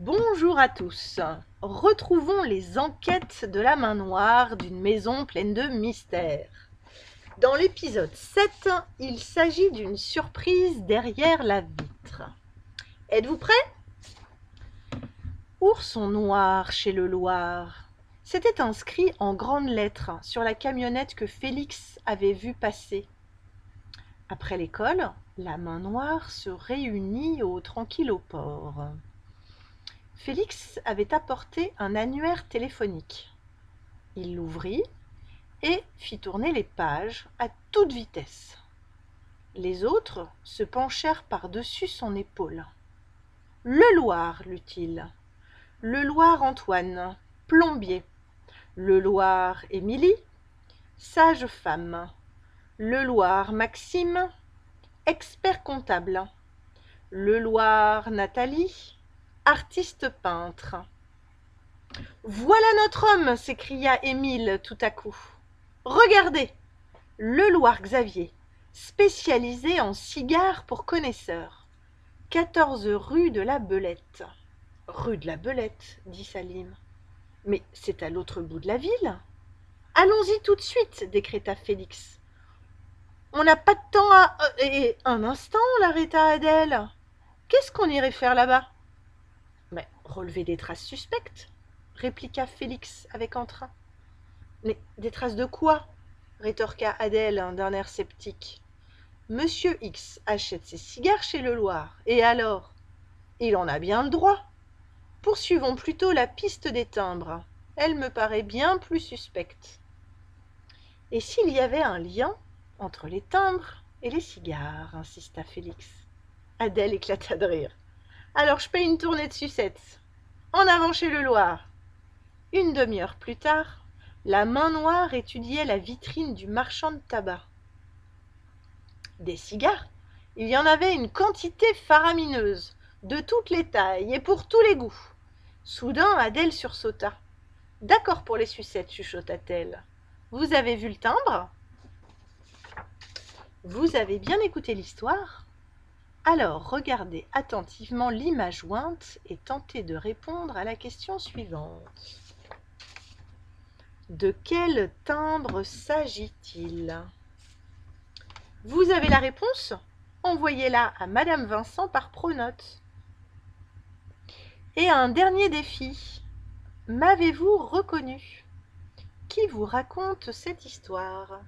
Bonjour à tous. Retrouvons les enquêtes de la main noire d'une maison pleine de mystères. Dans l'épisode 7, il s'agit d'une surprise derrière la vitre. Êtes-vous prêts? Ourson noir chez le Loir. C'était inscrit en grandes lettres sur la camionnette que Félix avait vue passer. Après l'école, la main noire se réunit au Tranquilloport. Félix avait apporté un annuaire téléphonique. Il l'ouvrit et fit tourner les pages à toute vitesse. Les autres se penchèrent par-dessus son épaule. Le Loir, lut-il. Le Loir Antoine, plombier. Le Loir Émilie, sage-femme. Le Loir Maxime, expert comptable. Le Loir Nathalie, artiste peintre. Voilà notre homme s'écria Émile tout à coup. Regardez Le Loir Xavier, spécialisé en cigares pour connaisseurs. 14 rue de la Belette. Rue de la Belette, dit Salim. Mais c'est à l'autre bout de la ville. Allons-y tout de suite, décréta Félix. On n'a pas de temps à. Euh, et un instant, l'arrêta Adèle. Qu'est-ce qu'on irait faire là-bas? Mais relever des traces suspectes, répliqua Félix avec entrain. Mais des traces de quoi? Rétorqua Adèle d'un air sceptique. Monsieur X achète ses cigares chez le Loir. Et alors? Il en a bien le droit. Poursuivons plutôt la piste des timbres. Elle me paraît bien plus suspecte. Et s'il y avait un lien entre les timbres et les cigares, insista Félix. Adèle éclata de rire. Alors je paye une tournée de sucettes. En avant chez le Loir. Une demi-heure plus tard, la main noire étudiait la vitrine du marchand de tabac. Des cigares, il y en avait une quantité faramineuse, de toutes les tailles et pour tous les goûts. Soudain, Adèle sursauta. D'accord pour les sucettes, chuchota-t-elle. Vous avez vu le timbre? Vous avez bien écouté l'histoire Alors regardez attentivement l'image jointe et tentez de répondre à la question suivante. De quel timbre s'agit-il? Vous avez la réponse? Envoyez-la à Madame Vincent par pronote. Et un dernier défi. M'avez-vous reconnu? Qui vous raconte cette histoire?